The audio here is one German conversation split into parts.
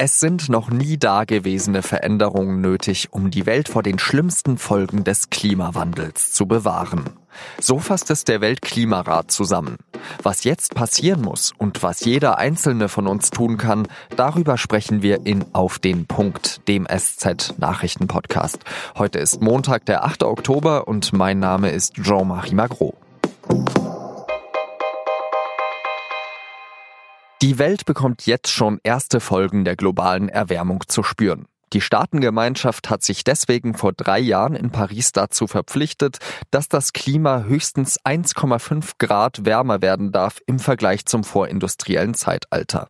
Es sind noch nie dagewesene Veränderungen nötig, um die Welt vor den schlimmsten Folgen des Klimawandels zu bewahren. So fasst es der Weltklimarat zusammen. Was jetzt passieren muss und was jeder einzelne von uns tun kann, darüber sprechen wir in Auf den Punkt, dem SZ Nachrichtenpodcast. Heute ist Montag, der 8. Oktober und mein Name ist Jean-Marie Magro. Die Welt bekommt jetzt schon erste Folgen der globalen Erwärmung zu spüren. Die Staatengemeinschaft hat sich deswegen vor drei Jahren in Paris dazu verpflichtet, dass das Klima höchstens 1,5 Grad wärmer werden darf im Vergleich zum vorindustriellen Zeitalter.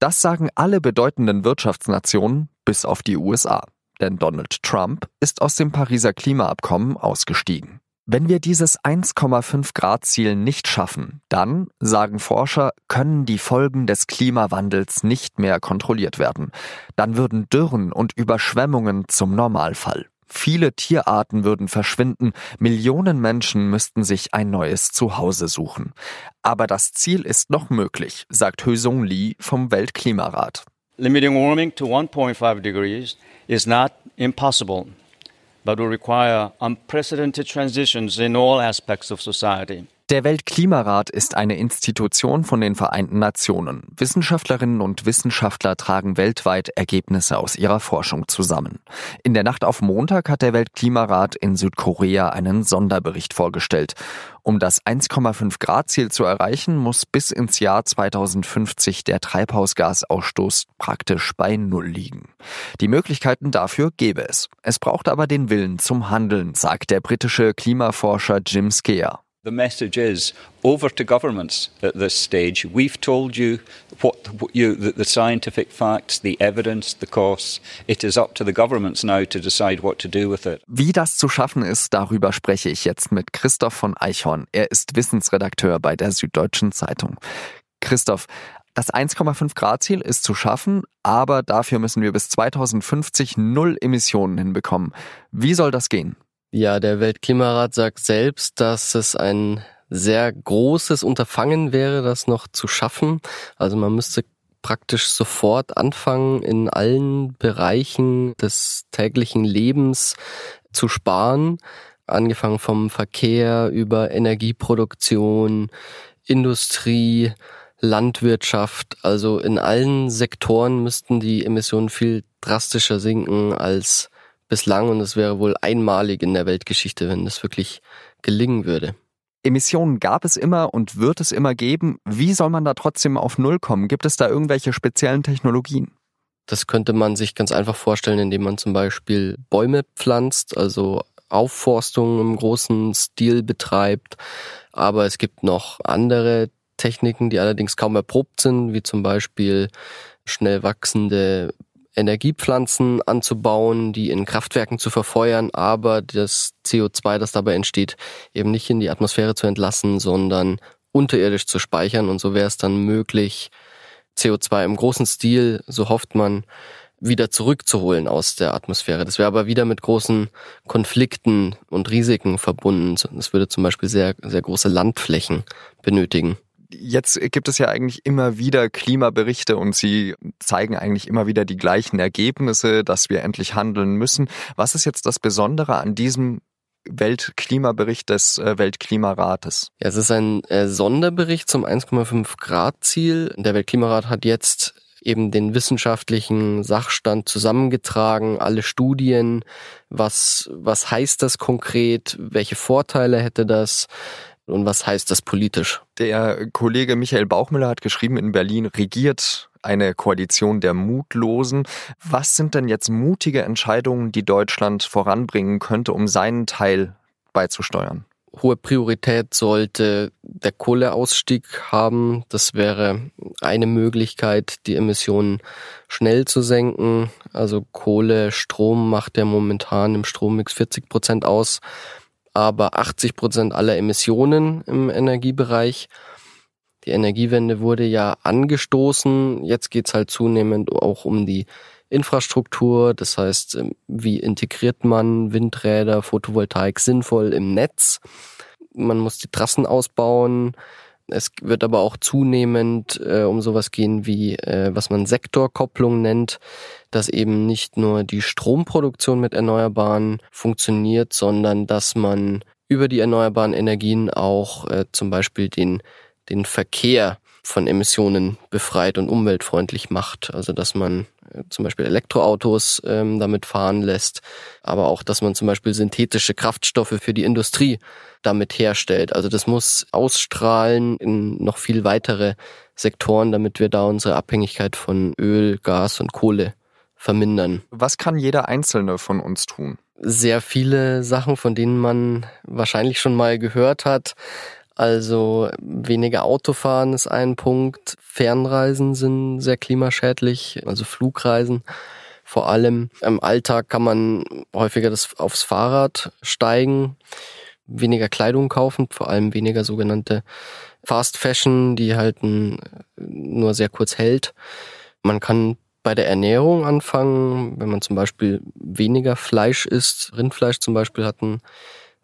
Das sagen alle bedeutenden Wirtschaftsnationen bis auf die USA. Denn Donald Trump ist aus dem Pariser Klimaabkommen ausgestiegen. Wenn wir dieses 1,5 Grad Ziel nicht schaffen, dann, sagen Forscher, können die Folgen des Klimawandels nicht mehr kontrolliert werden. Dann würden Dürren und Überschwemmungen zum Normalfall. Viele Tierarten würden verschwinden, Millionen Menschen müssten sich ein neues Zuhause suchen. Aber das Ziel ist noch möglich, sagt Hösung Lee vom Weltklimarat. Limiting warming to 1.5 degrees is not impossible but will require unprecedented transitions in all aspects of society. Der Weltklimarat ist eine Institution von den Vereinten Nationen. Wissenschaftlerinnen und Wissenschaftler tragen weltweit Ergebnisse aus ihrer Forschung zusammen. In der Nacht auf Montag hat der Weltklimarat in Südkorea einen Sonderbericht vorgestellt. Um das 1,5 Grad Ziel zu erreichen, muss bis ins Jahr 2050 der Treibhausgasausstoß praktisch bei Null liegen. Die Möglichkeiten dafür gäbe es. Es braucht aber den Willen zum Handeln, sagt der britische Klimaforscher Jim Skeer. The message is over to governments at this stage. We've told you what you, the, the scientific facts, the evidence, the costs. It is up to the governments now to decide what to do with it. Wie das zu schaffen ist, darüber spreche ich jetzt mit Christoph von Eichhorn. Er ist Wissensredakteur bei der Süddeutschen Zeitung. Christoph, das 1,5 Grad Ziel ist zu schaffen, aber dafür müssen wir bis 2050 null Emissionen hinbekommen. Wie soll das gehen? Ja, der Weltklimarat sagt selbst, dass es ein sehr großes Unterfangen wäre, das noch zu schaffen. Also man müsste praktisch sofort anfangen, in allen Bereichen des täglichen Lebens zu sparen, angefangen vom Verkehr über Energieproduktion, Industrie, Landwirtschaft. Also in allen Sektoren müssten die Emissionen viel drastischer sinken als bislang und es wäre wohl einmalig in der Weltgeschichte, wenn das wirklich gelingen würde. Emissionen gab es immer und wird es immer geben. Wie soll man da trotzdem auf Null kommen? Gibt es da irgendwelche speziellen Technologien? Das könnte man sich ganz einfach vorstellen, indem man zum Beispiel Bäume pflanzt, also Aufforstung im großen Stil betreibt. Aber es gibt noch andere Techniken, die allerdings kaum erprobt sind, wie zum Beispiel schnell wachsende Energiepflanzen anzubauen, die in Kraftwerken zu verfeuern, aber das CO2, das dabei entsteht, eben nicht in die Atmosphäre zu entlassen, sondern unterirdisch zu speichern. Und so wäre es dann möglich, CO2 im großen Stil, so hofft man, wieder zurückzuholen aus der Atmosphäre. Das wäre aber wieder mit großen Konflikten und Risiken verbunden. Es würde zum Beispiel sehr, sehr große Landflächen benötigen jetzt gibt es ja eigentlich immer wieder Klimaberichte und sie zeigen eigentlich immer wieder die gleichen Ergebnisse, dass wir endlich handeln müssen. Was ist jetzt das Besondere an diesem Weltklimabericht des äh, Weltklimarates? Ja, es ist ein äh, Sonderbericht zum 1,5 Grad Ziel. Der Weltklimarat hat jetzt eben den wissenschaftlichen Sachstand zusammengetragen, alle Studien, was, was heißt das konkret, welche Vorteile hätte das, und was heißt das politisch? Der Kollege Michael Bauchmüller hat geschrieben, in Berlin regiert eine Koalition der Mutlosen. Was sind denn jetzt mutige Entscheidungen, die Deutschland voranbringen könnte, um seinen Teil beizusteuern? Hohe Priorität sollte der Kohleausstieg haben. Das wäre eine Möglichkeit, die Emissionen schnell zu senken. Also Kohle, Strom macht ja momentan im Strommix 40 Prozent aus aber 80 Prozent aller Emissionen im Energiebereich. Die Energiewende wurde ja angestoßen. Jetzt geht's halt zunehmend auch um die Infrastruktur. Das heißt, ähm, wie integriert man Windräder, Photovoltaik sinnvoll im Netz? Man muss die Trassen ausbauen. Es wird aber auch zunehmend äh, um sowas gehen wie, äh, was man Sektorkopplung nennt, dass eben nicht nur die Stromproduktion mit Erneuerbaren funktioniert, sondern dass man über die erneuerbaren Energien auch äh, zum Beispiel den, den Verkehr von Emissionen befreit und umweltfreundlich macht. Also dass man äh, zum Beispiel Elektroautos ähm, damit fahren lässt, aber auch, dass man zum Beispiel synthetische Kraftstoffe für die Industrie damit herstellt. Also das muss ausstrahlen in noch viel weitere Sektoren, damit wir da unsere Abhängigkeit von Öl, Gas und Kohle vermindern. Was kann jeder Einzelne von uns tun? Sehr viele Sachen, von denen man wahrscheinlich schon mal gehört hat. Also weniger Autofahren ist ein Punkt. Fernreisen sind sehr klimaschädlich, also Flugreisen. Vor allem im Alltag kann man häufiger das aufs Fahrrad steigen, weniger Kleidung kaufen, vor allem weniger sogenannte Fast Fashion, die halt nur sehr kurz hält. Man kann bei der Ernährung anfangen, wenn man zum Beispiel weniger Fleisch isst. Rindfleisch zum Beispiel hat einen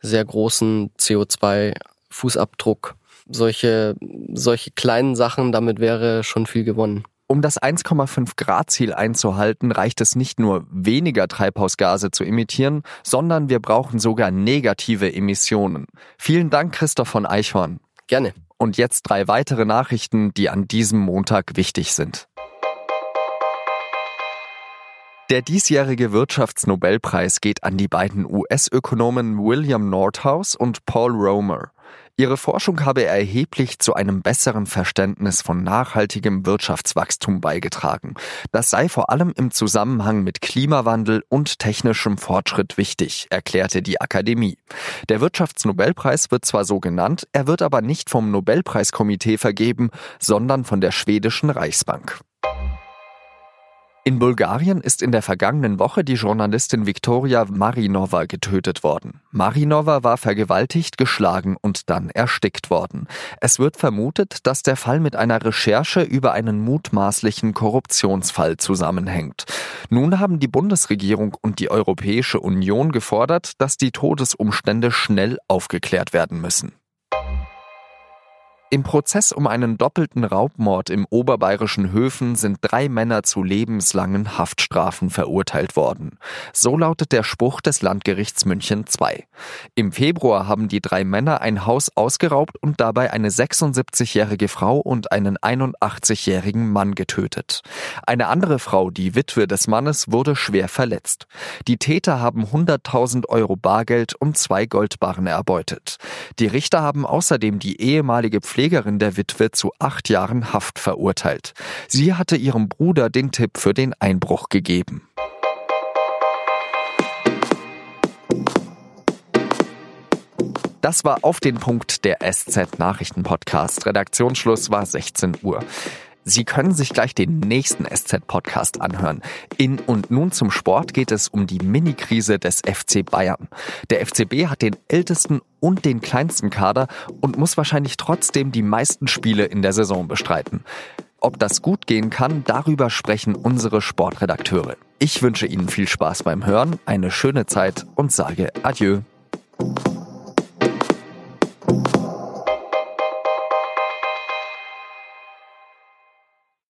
sehr großen CO2 Fußabdruck. Solche, solche kleinen Sachen, damit wäre schon viel gewonnen. Um das 1,5 Grad Ziel einzuhalten, reicht es nicht nur weniger Treibhausgase zu emittieren, sondern wir brauchen sogar negative Emissionen. Vielen Dank, Christoph von Eichhorn. Gerne. Und jetzt drei weitere Nachrichten, die an diesem Montag wichtig sind. Der diesjährige Wirtschaftsnobelpreis geht an die beiden US-Ökonomen William Nordhaus und Paul Romer. Ihre Forschung habe erheblich zu einem besseren Verständnis von nachhaltigem Wirtschaftswachstum beigetragen. Das sei vor allem im Zusammenhang mit Klimawandel und technischem Fortschritt wichtig, erklärte die Akademie. Der Wirtschaftsnobelpreis wird zwar so genannt, er wird aber nicht vom Nobelpreiskomitee vergeben, sondern von der schwedischen Reichsbank. In Bulgarien ist in der vergangenen Woche die Journalistin Viktoria Marinova getötet worden. Marinova war vergewaltigt, geschlagen und dann erstickt worden. Es wird vermutet, dass der Fall mit einer Recherche über einen mutmaßlichen Korruptionsfall zusammenhängt. Nun haben die Bundesregierung und die Europäische Union gefordert, dass die Todesumstände schnell aufgeklärt werden müssen. Im Prozess um einen doppelten Raubmord im oberbayerischen Höfen sind drei Männer zu lebenslangen Haftstrafen verurteilt worden. So lautet der Spruch des Landgerichts München II. Im Februar haben die drei Männer ein Haus ausgeraubt und dabei eine 76-jährige Frau und einen 81-jährigen Mann getötet. Eine andere Frau, die Witwe des Mannes, wurde schwer verletzt. Die Täter haben 100.000 Euro Bargeld und zwei Goldbarren erbeutet. Die Richter haben außerdem die ehemalige Pflege Pflegerin der Witwe zu acht Jahren Haft verurteilt. Sie hatte ihrem Bruder den Tipp für den Einbruch gegeben. Das war auf den Punkt der SZ Nachrichten Podcast. Redaktionsschluss war 16 Uhr. Sie können sich gleich den nächsten SZ-Podcast anhören. In und nun zum Sport geht es um die Mini-Krise des FC Bayern. Der FCB hat den ältesten und den kleinsten Kader und muss wahrscheinlich trotzdem die meisten Spiele in der Saison bestreiten. Ob das gut gehen kann, darüber sprechen unsere Sportredakteure. Ich wünsche Ihnen viel Spaß beim Hören, eine schöne Zeit und sage Adieu.